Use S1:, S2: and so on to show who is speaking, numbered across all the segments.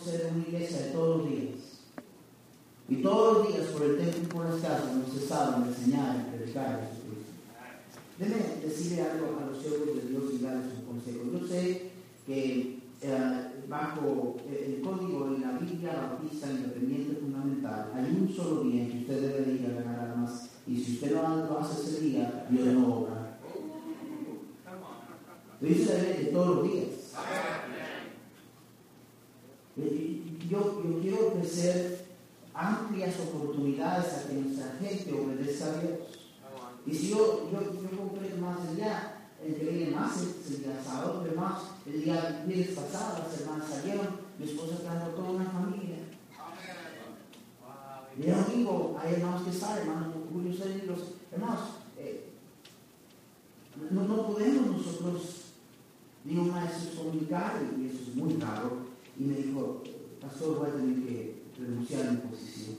S1: ser una iglesia de todos los días. Y todos los días, por el templo y por las casas, nos cesaban de enseñar y predicar a Jesucristo. Déjeme decirle algo a los siervos de Dios y darles un consejo. Yo sé que eh, bajo el código de la Biblia Bautista Independiente Fundamental hay un solo día en que usted debe ir a ganar almas. Y si usted no lo hace ese día, Dios no obra. Dice la todos los días. Yo, yo quiero ofrecer amplias oportunidades a que nuestra gente obedezca a Dios. Y si yo, yo, yo compré más allá, el que viene más el sábado, pero más el día viernes pasado, las hermanas salieron, mi esposa trajo toda una familia. Y el domingo hay hermanos que salen, hermanos Julio los hermanos, eh, no, no podemos nosotros, ni un maestro comunicar, y eso es muy raro, y me dijo, pastor, voy a tener que renunciar a mi posición.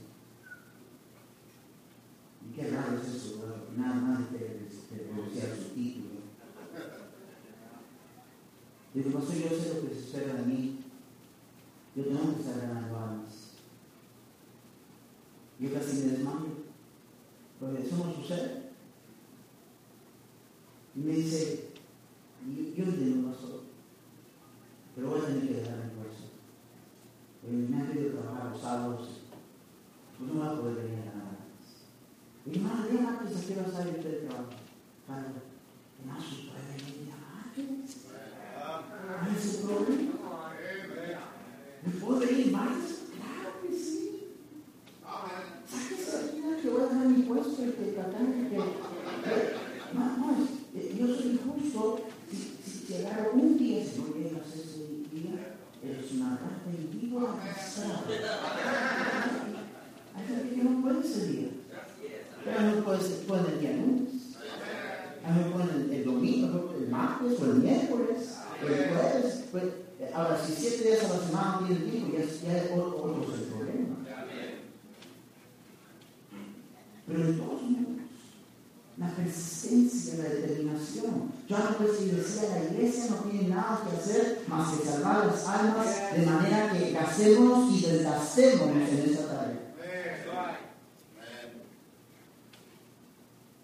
S1: Y qué raro es eso, nada más de, renunciar a su título. Digo, pastor, yo sé lo que se espera de mí. Yo tengo que estar ganando almas. Yo casi me desmayo. Porque eso no sucede. Y me dice, yo, yo entiendo, pastor, pero voy a tener que dejar mi fuerza. me han pedido trabajar los sábados, pues no voy a poder venir a nada más. Y hermano, dígame antes a qué va a salir usted de trabajo. Padre, más puede venir a martes. ¿Hay ese problema? ¿Me puedo venir martes? Claro que sí. Sáquese aquí que voy a dejar mi puesto y que que... No, no, yo soy injusto si, si llegaron un día, si no llegas ese día, eres una rata en vivo Hay gente que no puede día. Pero no puede, puede el día lunes. A mí puede el, el domingo, el martes o el miércoles, o el jueves. Pues, ahora, si siete días a la semana tiene tiempo, ya, ya es otro el problema. Pero de todos modos, la persistencia, la determinación. Yo antes decía, la iglesia no tiene nada que hacer más que salvar las almas, de manera que gastemos y desgastemos en esa tarea.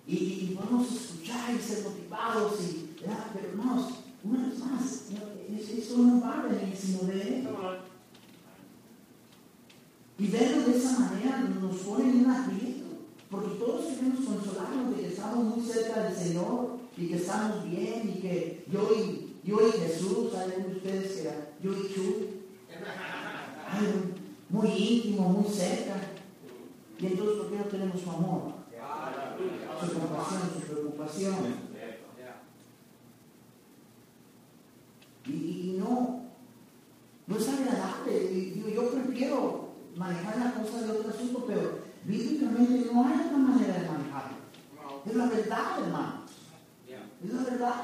S1: Y, y, podemos escuchar y ser motivados, y, pero hermanos, una vez más, eso no va a venir sino de él. Y verlo de esa manera nos pone en un aprieto. Porque todos queremos consolarnos de que estamos muy cerca del Señor y que estamos bien y que yo y, yo y Jesús, saben ustedes que yo y Chu, muy íntimo, muy cerca. Y entonces, ¿por qué no tenemos su amor? Su compasión, su preocupación. Y, no, no es agradable. Y, yo prefiero manejar la cosa de otro asunto, pero Bíblicamente no hay otra manera de manejarlo. Es la verdad, hermano. Es la verdad.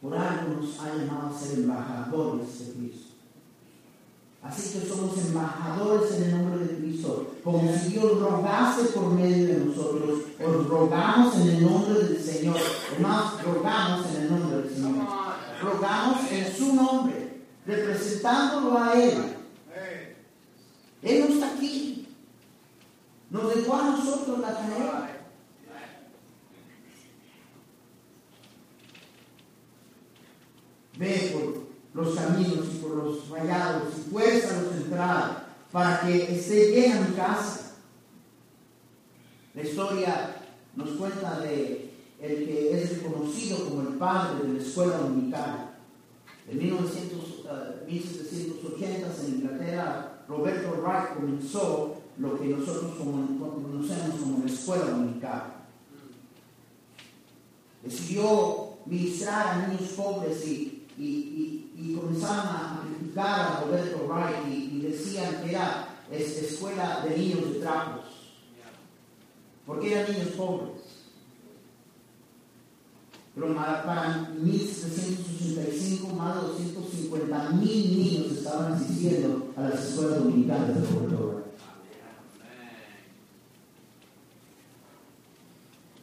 S1: Por algo nos ha llamado a ser embajadores de Cristo. Así que somos embajadores en el nombre de Cristo. Como si Dios rogase por medio de nosotros. Os rogamos en el nombre del Señor. Además, rogamos en el nombre del Señor rogamos en su nombre, representándolo a Él. Él no está aquí. Nos dejó a nosotros la tarea. Ve por los caminos y por los vallados y los entrar para que esté llena mi casa. La historia nos cuenta de el que es reconocido como el padre de la escuela dominical. En 1900, 1780 en Inglaterra, Roberto Wright comenzó lo que nosotros conocemos como la escuela dominical. Decidió ministrar a niños pobres y, y, y, comenzaron a criticar a Roberto Wright y, decían que era escuela de niños de trapos. ¿Por qué eran niños pobres? Pero para 1785 más de 250 mil niños estaban asistiendo a las escuelas dominicales de Roberto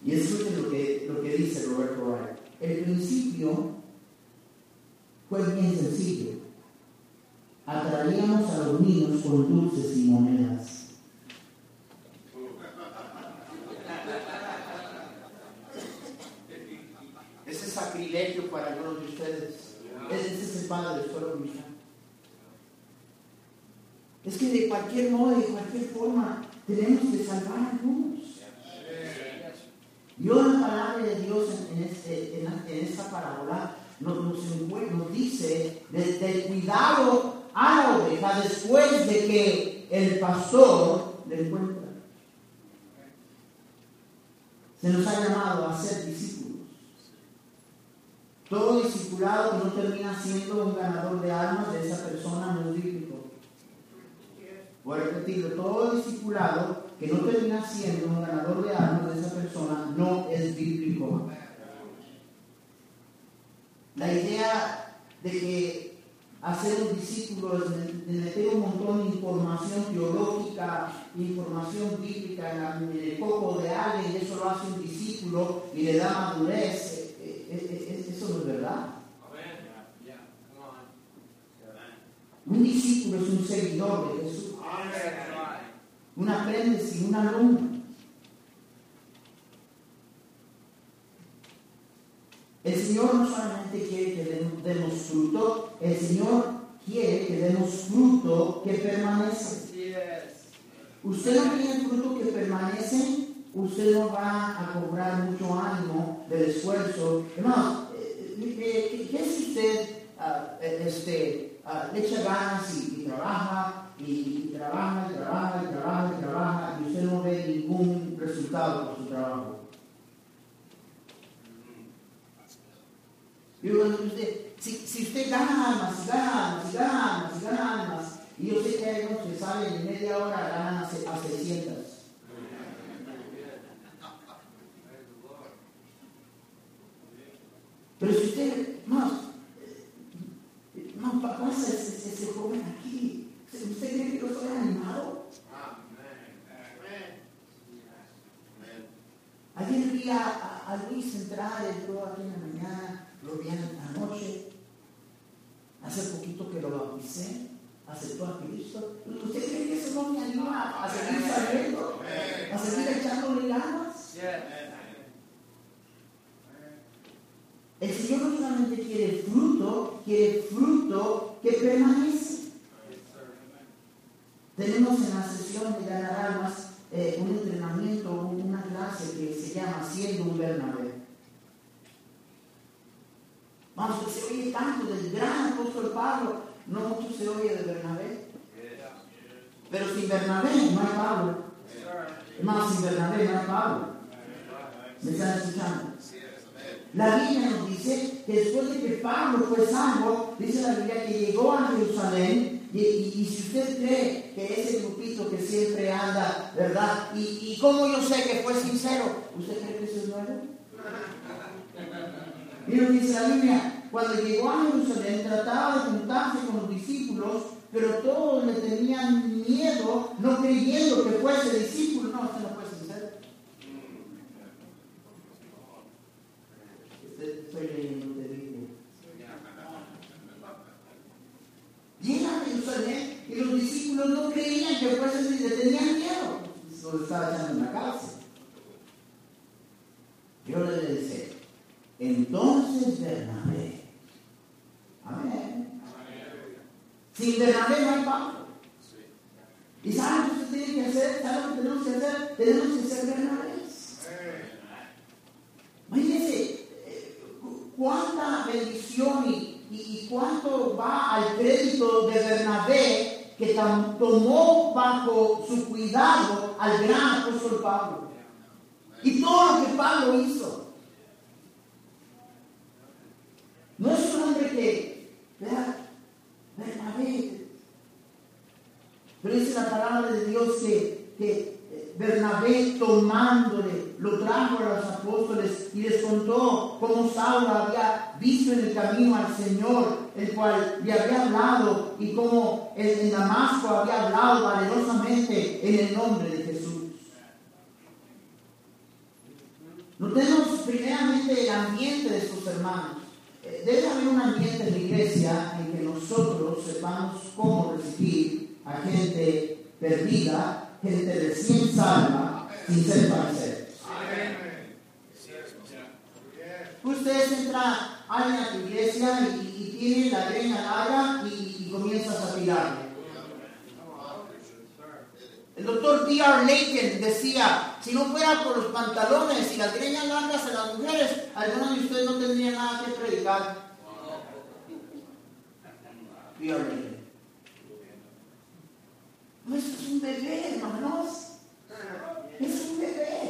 S1: Y escuchen lo que, lo que dice Roberto Wright. el principio fue bien sencillo. Atraíamos a los niños con dulces y monedas. Ese es sacrilegio para algunos de ustedes. Ese es el padre del suelo Es que de cualquier modo, de cualquier forma, tenemos que salvar a algunos. Dios, la palabra de Dios en, este, en, esta parábola nos, nos, dice del cuidado a la oveja después de que el pastor le encuentra. Se nos ha llamado a ser discípulos. Todo discipulado no termina siendo un ganador de almas de esa persona no es bíblico. Voy a repetirlo, todo discipulado que no termina siendo un ganador de almas de esa persona no es bíblico. La idea de que hacer un discípulo es meter un montón de información teológica, información bíblica en, el coco de alguien y eso lo hace un discípulo y le da madurez, eh, eh, eh, eso no es verdad. Un discípulo es un seguidor de Jesús un aprendiz y un alumno. El Señor no solamente quiere que demos fruto, el Señor quiere que demos fruto que permanece. Usted no tiene fruto que permanece, usted no va a cobrar mucho ánimo del esfuerzo. Hermano, eh, eh, ¿qué si usted ah, este, ah, le echa ganas y trabaja y, trabaja, y trabaja, y trabaja, y trabaja, y usted no ve ningún resultado por su trabajo. Yo usted, si, si usted gana almas, si gana almas, si gana almas, si gana almas, y yo sé que hay unos que salen en media hora ganan a 600. Pero si usted, más, más pasa ese, ese joven aquí, ¿Usted cree que yo soy animado? Ayer vi a, a, Luis entrar, entró aquí en la mañana, lo vi anoche. Hace poquito que lo bauticé, aceptó a Cristo. ¿Usted cree que eso no me anima a seguir saliendo? ¿A seguir echándole ganas? El Señor no solamente quiere fruto, quiere fruto que permanece. Tenemos en la sesión de ganar almas eh, un entrenamiento, una clase que se llama Siendo un Bernabé. Vamos, se oye tanto del gran apóstol Pablo, no mucho se oye de Bernabé. Pero sin Bernabé no hay Pablo. Más sin Bernabé no hay Pablo. ¿Me están escuchando? La Biblia nos dice que después de que Pablo fue salvo, dice la Biblia que llegó a Jerusalén y, si usted cree que ese grupito que siempre anda, ¿verdad? Y, y cómo yo sé que fue sincero, ¿usted cree que eso es nuevo? Mira, dice la Biblia, cuando llegó a Jerusalén trataba de juntarse con los discípulos, pero todos le tenían miedo, no creyendo que fuese discípulo. No, usted no fue sincero. Estoy leyendo Llega a Jerusalén y los discípulos no creían que fuese así, le tenían miedo. Lo estaba echando en la cárcel. Yo le decía, entonces Bernabé. Amén. Sin Bernabé no hay Pablo. ¿Y saben lo que usted tiene que hacer? ¿Saben lo que tenemos que hacer? Tenemos que ser Bernabé. Imagínense eh, cuánta bendición y, cuánto va al crédito de Bernabé que tomó bajo su cuidado al gran apóstol Pablo. Y todo lo que Pablo hizo. No es un hombre que, vea, Bernabé, pero dice la palabra de Dios que, que Bernabé tomándole, lo trajo a los apóstoles y les contó cómo Saulo había visto en el camino al Señor, el cual le había hablado, y cómo en Damasco había hablado valerosamente en el nombre de Jesús. Notemos primeramente el ambiente de sus hermanos. Eh, Debe haber un ambiente en la iglesia en que nosotros sepamos cómo recibir a gente perdida, gente recién salva, sin ser Ustedes entran alguien a tu iglesia y, y tiene la greña larga y, y comienzas a tirarle. El doctor D.R. Laken decía, si no fuera por los pantalones y las greñas largas en las mujeres, algunos de ustedes no tendrían nada que predicar. D.R. No, eso es un bebé, hermanos. Es un bebé.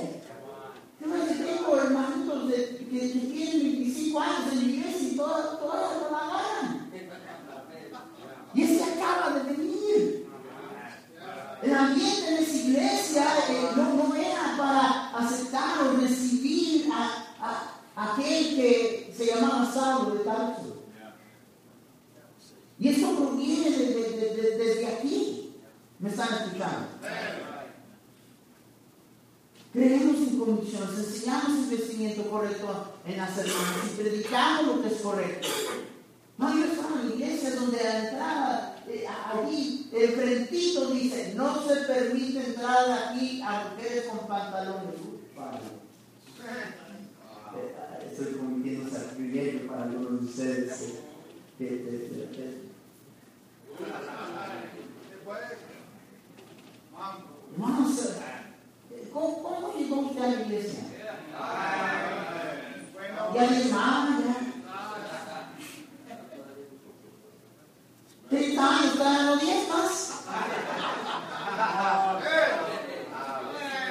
S1: Yo me tengo hermanitos de, que, que tienen 25 años en la iglesia y todas, todas no la agarran. Y ese acaba de venir. El ambiente en esa iglesia eh, no, no era para aceptar o recibir a, a- aquel que se llamaba Saulo de Tarso. Y eso proviene de- de- de- de- desde aquí. ¿Me están escuchando? Creemos en convicciones, enseñamos el vestimiento correcto en las hermanas y predicamos lo que es correcto. No, yo estaba en la iglesia donde la entrada, eh, allí, el frentito dice, no se permite entrar aquí a mujeres con pantalones. Eh, Estoy cometiendo sacrilegio para algunos de ustedes. eh, que- ¿cómo, cómo usted a la iglesia? Le llamaban, ya. 30 años, dando 10 más.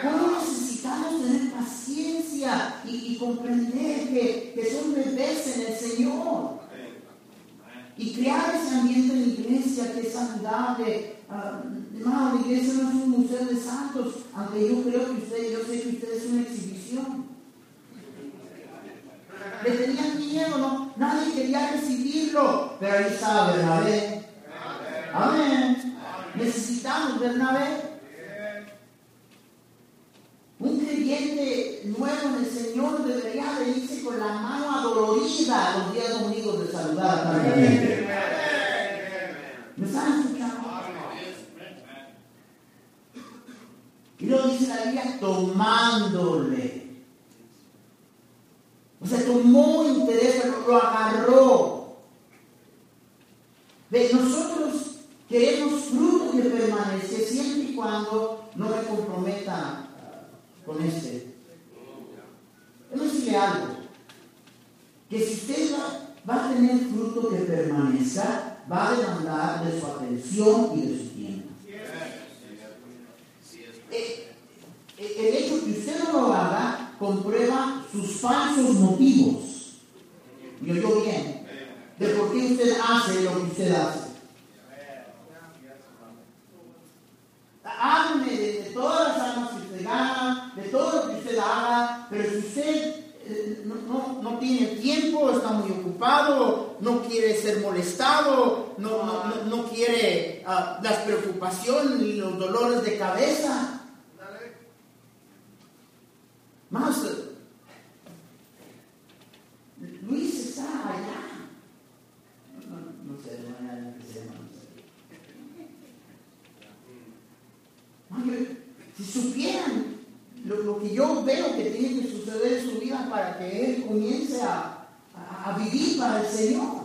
S1: ¿Cómo necesitamos tener paciencia y, y comprender que, que son bebés en el Señor? Y crear ese ambiente en la iglesia que es saludable. Ah, hermano, la iglesia no es un museo de santos, aunque yo creo que usted, yo sé que usted es una exhibición. Le tenían miedo, ¿no? Nadie quería recibirlo, pero ahí está Bernabé. Amén. Necesitamos Bernabé. Un creyente nuevo en el Señor debería venirse con la mano adolorida los días domingos de saludar a tanta gente. ¿Me están escuchando? Y luego dice la Biblia tomándole. O sea, tomó interés, lo, agarró. Ve, nosotros queremos fruto que permanece siempre y cuando no me comprometa con este. Déjame decirle algo. Que si usted va, va a tener fruto que permanezca, va a demandar de su atención y de su tiempo. Eh, eh, el hecho que usted no lo haga comprueba sus falsos motivos. ¿Me oyó bien? De por qué usted hace lo que usted hace. Hábleme de, de todas las almas que usted gana, de todo lo que usted haga, pero si usted eh, no, no- tiene tiempo, está muy ocupado, no quiere ser molestado, no- no quiere ah, las preocupaciones ni los dolores de cabeza, más, Luis está allá. No, sé, no hay alguien que se llama, si supieran lo, lo que yo veo que tiene que suceder en su vida para que él comience a- a vivir para el Señor.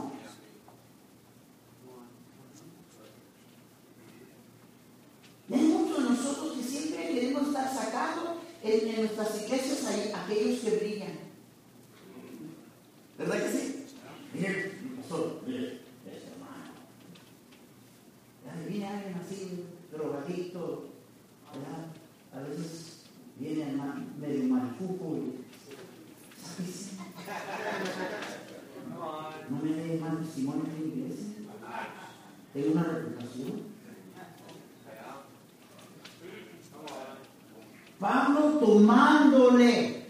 S1: Pablo tomándole.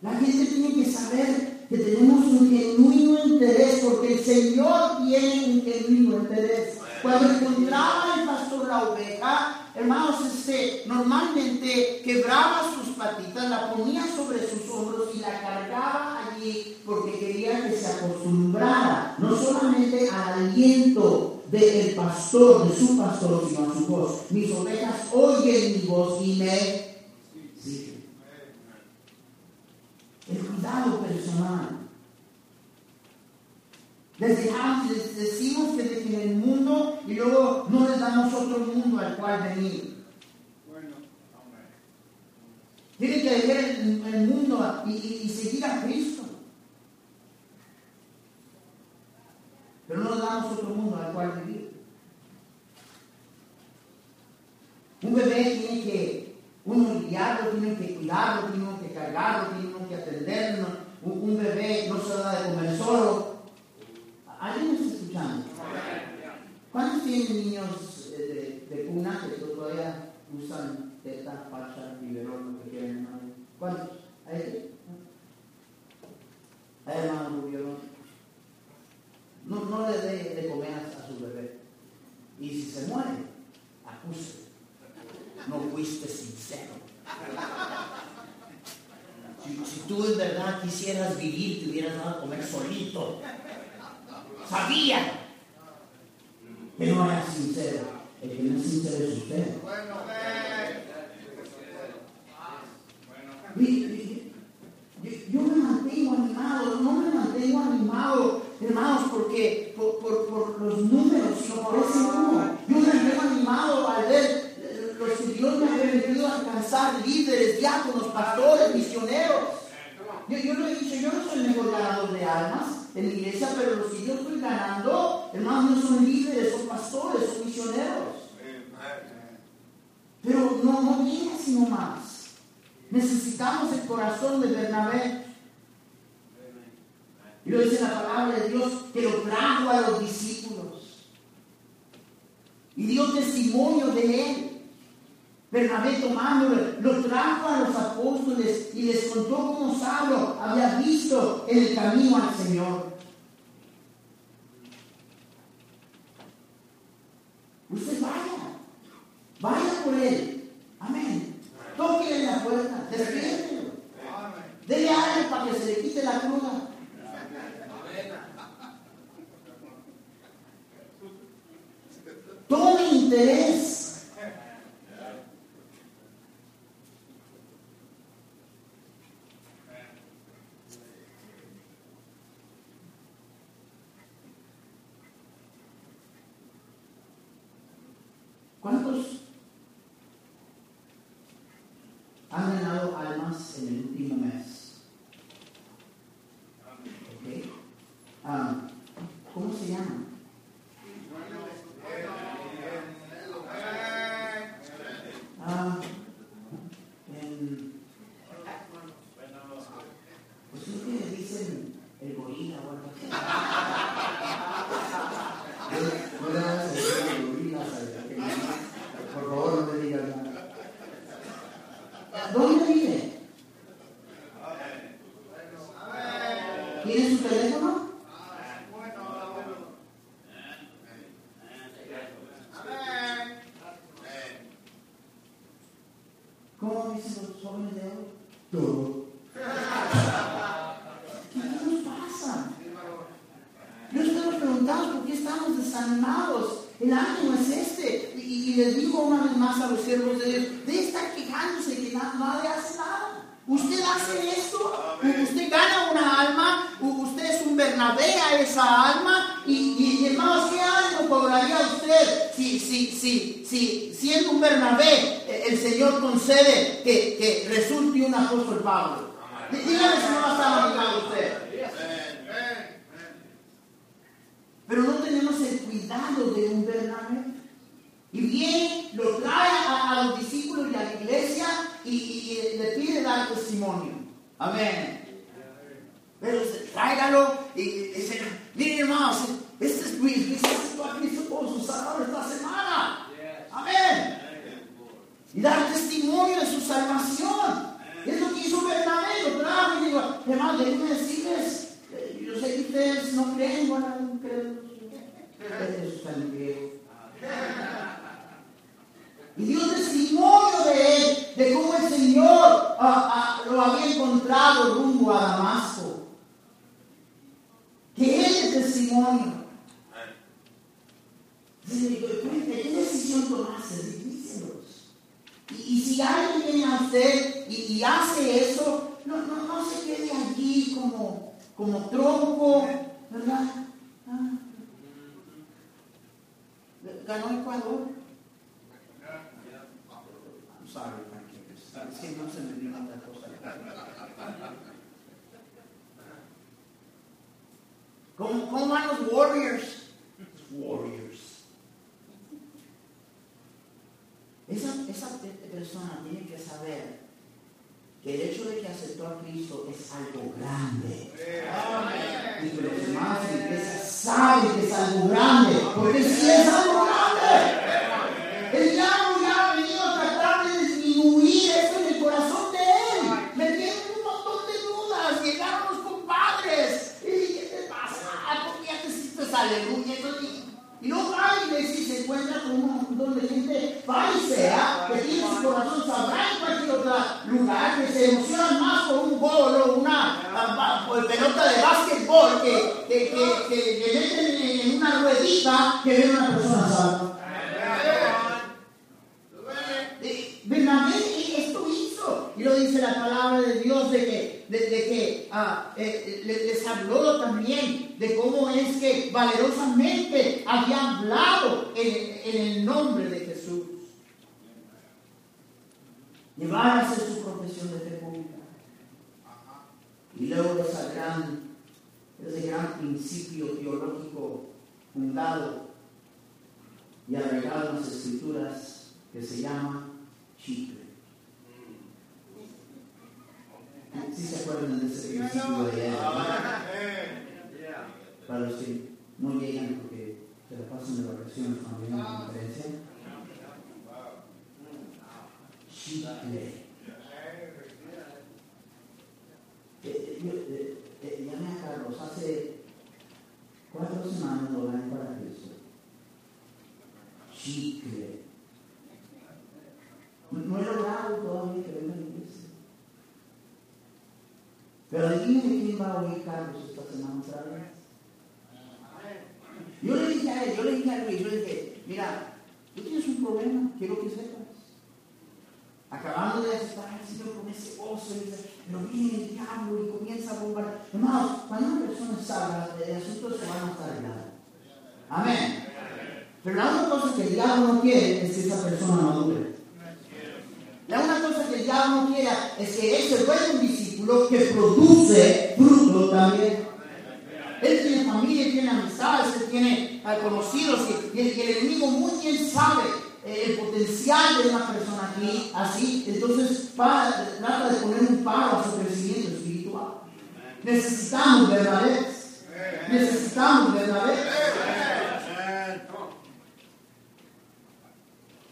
S1: La gente tiene que saber que tenemos un genuino interés, porque el Señor tiene un genuino interés. Cuando encontraba el pastor la oveja, hermanos, este, normalmente quebraba sus patitas, la ponía sobre sus hombros y la cargaba allí porque quería que se acostumbrara, no solamente al aliento del pastor, de su pastor, sino a su voz. Mis ovejas oyen mi voz y me siguen. El cuidado personal. Les dejamos, decimos que dejen el mundo y luego no les damos otro mundo al cual venir. Tienen que dejar el, mundo y, seguir a Cristo. Pero no les damos otro mundo al cual vivir. Un bebé tiene que uno guiarlo, tiene que cuidarlo, tiene que cargarlo, tiene que atenderlo. Un, bebé no se da de comer solo. ¿Alguien me está escuchando? ¿Cuántos tienen niños de, de, cuna que todavía usan teta, pacha, biberón, lo que quieran? ¿Cuántos? ¿Hay ¿Hay hermano Rubio? No, no le dé de comer a, su bebé. Y si se muere, acuse. No fuiste sincero. Si, tú en verdad quisieras vivir, te hubieras dado a comer solito. Sabía que no era sincero. El que no es sincero es usted. Yo me mantengo no me mantengo animado, hermanos, porque por, los números, por ese uno. Yo me mantengo animado al ver los que Dios me ha permitido alcanzar, líderes, diáconos, pastores, misioneros. Yo, yo lo he dicho, yo no soy el mejor ganador de almas en la iglesia, pero los que yo estoy ganando, hermanos, no son líderes, son pastores, son misioneros. Pero no, no viene sino más. Necesitamos el corazón de Bernabé. Y lo dice la palabra de Dios que lo trajo a los discípulos. Y dio testimonio de él. Bernabé tomándolo, lo trajo a los apóstoles y les contó cómo Saulo había visto el camino al Señor. Usted vaya, vaya por él. Amén. Tóquele en la puerta, despiértelo. Dele algo para que se le quite la cruda. Un apóstol Pablo? Dígame si no va a estar usted. Pero no tenemos el cuidado de un Bernabé. Y viene, lo trae a, los discípulos y a la iglesia y, le pide dar testimonio. Amén. Pero tráigalo y dice, miren hermanos, este es mi Cristo a Cristo por su salvador esta semana. Amén. Y dar testimonio de su salvación. Es lo que hizo Bernabé, lo trajo y digo, hermanos, déjenme decirles, eh, yo sé que ustedes no creen, bueno, no creen y dio testimonio de él, de cómo el Señor ah, ah, lo había encontrado rumbo a Damasco. testimonio. ¿Qué decisión tomaste? Y, y si alguien viene a usted hace eso, no, no, no se quede allí como, como tronco, ¿verdad? Ah. Ganó Ecuador. I'm sorry, Frankie. Es que no se me vino otra cosa. ¿Cómo, ¿Cómo van los Warriors? Warriors. Esa, esa persona tiene que saber que el hecho de que a Cristo es algo grande. Y los demás iglesia saben que es algo grande, porque si es algo grande. El diablo ya ha venido a tratar de disminuir eso en el corazón de él. Me tiene un montón de dudas. Llegaron los compadres. ¿Y qué te pasa? ¿Por qué te hiciste aleluya? Y no va a la iglesia y se encuentra con un montón de gente. Farisea que tiene su corazón sabrá en cualquier otro lugar, que se emociona más por un gol o una pelota de básquetbol que, que, que, que, meten en una ruedita que ven una persona esto hizo. Y lo dice la palabra de Dios de que, de que ah, eh, les habló también de cómo es que valerosamente había hablado en, en el nombre de Jesús. Llevar a hacer su profesión de fe pública. Y luego de esa gran, ese gran principio teológico fundado y agregado en las escrituras que se llama chicle. ¿Sí se acuerdan de ese principio de ayer? Para los que no llegan porque se la pasan de vacaciones cuando vienen a la conferencia. Chicle. Eh, eh, eh, llamé a Carlos hace cuatro semanas lo gané para Cristo. Chicle. No he logrado todavía que venga a la iglesia. Pero adivinen quién va a oír Carlos esta semana otra vez. Yo le dije a él, yo le dije a Luis, yo le dije, mira, tú tienes un problema, quiero que sepas. Acabando de estar el Señor con ese gozo, pero viene el diablo y comienza a bombardear. Hermanos, cuando una persona salga, el asunto se van a estar arreglado. Amén. Pero la única cosa que el diablo no quiere es que esa persona madure. La única cosa que el diablo no quiere es que él se vuelva un discípulo que produce fruto también. Familia, tiene amistades, él tiene uh, conocidos y, el, el, enemigo muy bien sabe eh, el potencial de una persona aquí, así. Entonces para, trata de poner un paro a su crecimiento espiritual. Necesitamos verdades. Necesitamos verdades.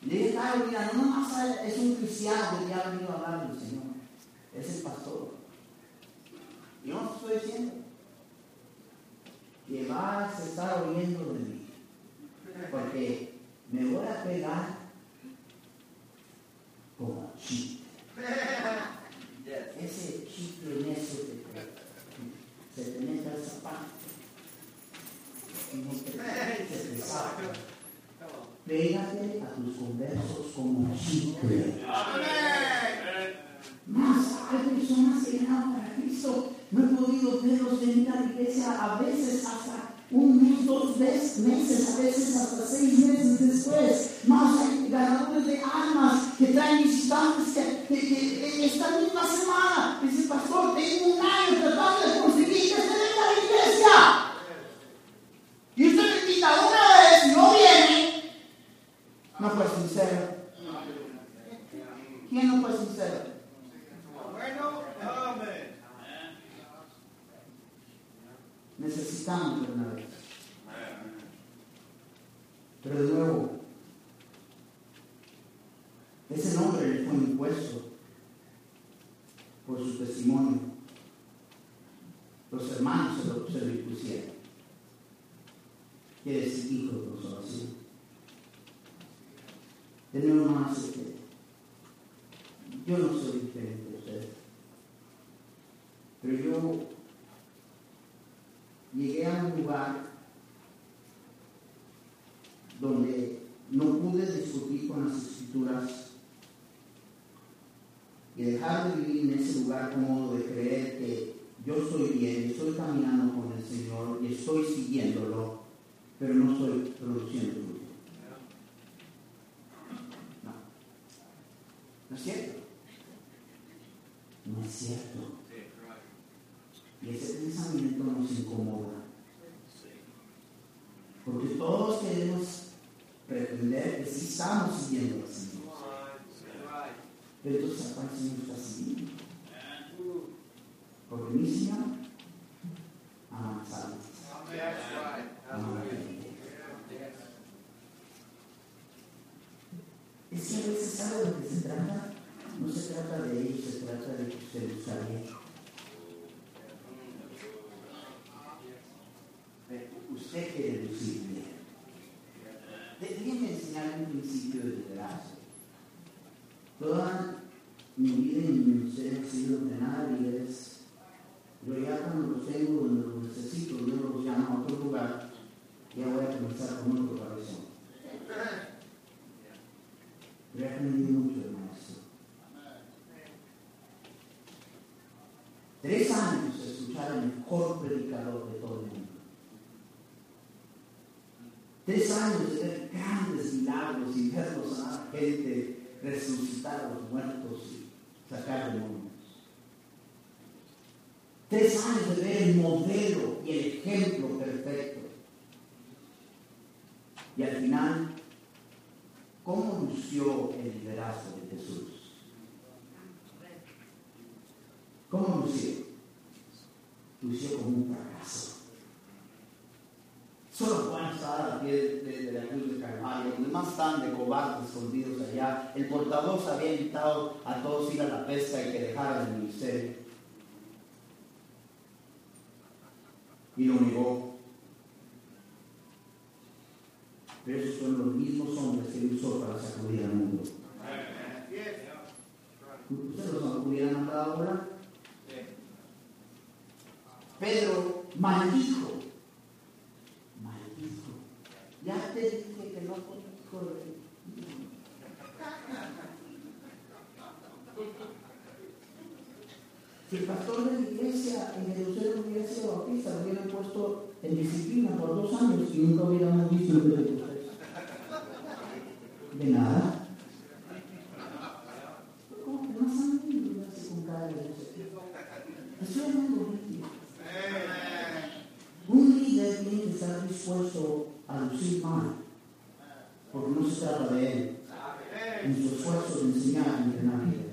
S1: Dije, ay, mira, no nomás es un cristiano que ya ha venido a hablar del Señor. Es el pastor. Yo no estoy diciendo que vas a estar oyendo de mí. Porque me voy a pegar como chiste. Ese chicle necio que se te mete al zapato. Y no te, se te saca. Pégate a tus conversos como chicle. Más hay personas que para Cristo. No he podido verlos venir a la iglesia a veces hasta un mes, dos meses, a veces hasta seis meses después. Más ganadores de almas que traen visitantes que, que, que esta misma semana dice, pastor, tengo un año tratando de conseguir que se venga a la iglesia. Y usted me invita una vez y no viene. No fue sincero. ¿Quién no fue sincero?
S2: Bueno, amén.
S1: Necesitamos una vez. Pero de nuevo, ese nombre le fue impuesto por su testimonio. Los hermanos se lo, se lo impusieron. Quiere decir hijo de consolación. De nuevo más que yo no soy diferente de ustedes. Pero yo llegué a un lugar donde no pude discutir con las escrituras y dejar de vivir en ese lugar cómodo de creer que yo estoy bien, estoy caminando con el Señor y estoy siguiéndolo, pero no estoy produciendo fruto. No. ¿No es cierto? No es cierto. Y ese pensamiento nos incomoda. Porque todos queremos pretender que sí estamos siguiendo al Señor. Pero entonces, ¿a cuál Señor está siguiendo? Porque mi Señor ama las almas. Ama la gente. Es que a veces, ¿sabe de lo que se trata? No se trata de ellos, se trata de que usted lo. Usted quiere lucir bien. Déjenme enseñar un principio de liderazgo. Toda mi vida y mi ministerio ha sido líderes. Yo ya cuando los tengo donde los necesito, yo los llamo a otro lugar, ya voy a comenzar con otro cabezón. Yo he aprendido mucho del maestro. Tres años escuchar al mejor predicador de todo el mundo. Tres años de ver grandes milagros y verlos a la gente resucitar a los muertos y sacar demonios. Tres años de ver el modelo y el ejemplo perfecto. Y al final, ¿cómo lució el liderazgo de Jesús? ¿Cómo lució? Lució como un fracaso. Solo Juan estaba a pie de, de, de la cruz de Calvario, los demás estaban de cobardes escondidos allá. El portador se había invitado a todos ir a la pesca y que dejaran el ministerio. Y lo negó. Pero esos son los mismos hombres que él usó para sacudir al mundo. ¿Ustedes los hubieran mandado ahora? Pedro. Maldijo. Ya te dije que no corre. Si el pastor de la iglesia en Jerusalén hubiera sido bautista, lo hubieran puesto en disciplina por dos años y nunca hubiéramos visto el Pentecostés. De nada. ¿Cómo que de Estoy hablando de ti. Un líder tiene que estar dispuesto a lucir mal, porque no se trata de él, en su esfuerzo de enseñar y entrenar líderes.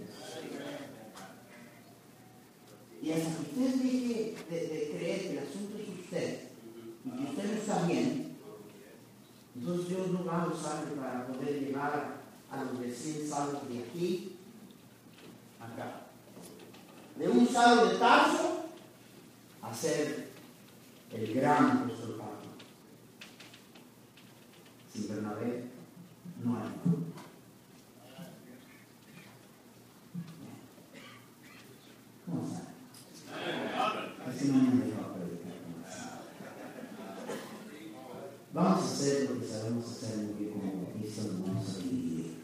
S1: Y hasta que usted deje de, de, creer que el asunto es usted y que usted no está bien, entonces Dios no para poder llevar a los recién salvos de aquí acá. De un salvo de Tarso a ser el gran apóstol Pablo. Sin Bernabé no hay. ¿Cómo. Vamos a hacer lo que sabemos hacer muy bien como bautistas, nos vamos a dividir.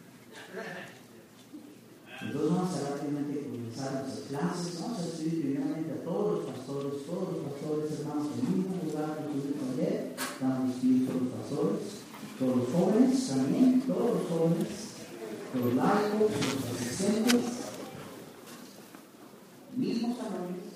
S1: Entonces vamos a rápidamente comenzar nuestras clases, vamos a escribir primeramente a todos los pastores, todos los pastores hermanos en el mismo lugar que tuvimos ayer, vamos a todos los pastores, todos los jóvenes también, todos los jóvenes, los laicos, los asistentes, mismos tamaños,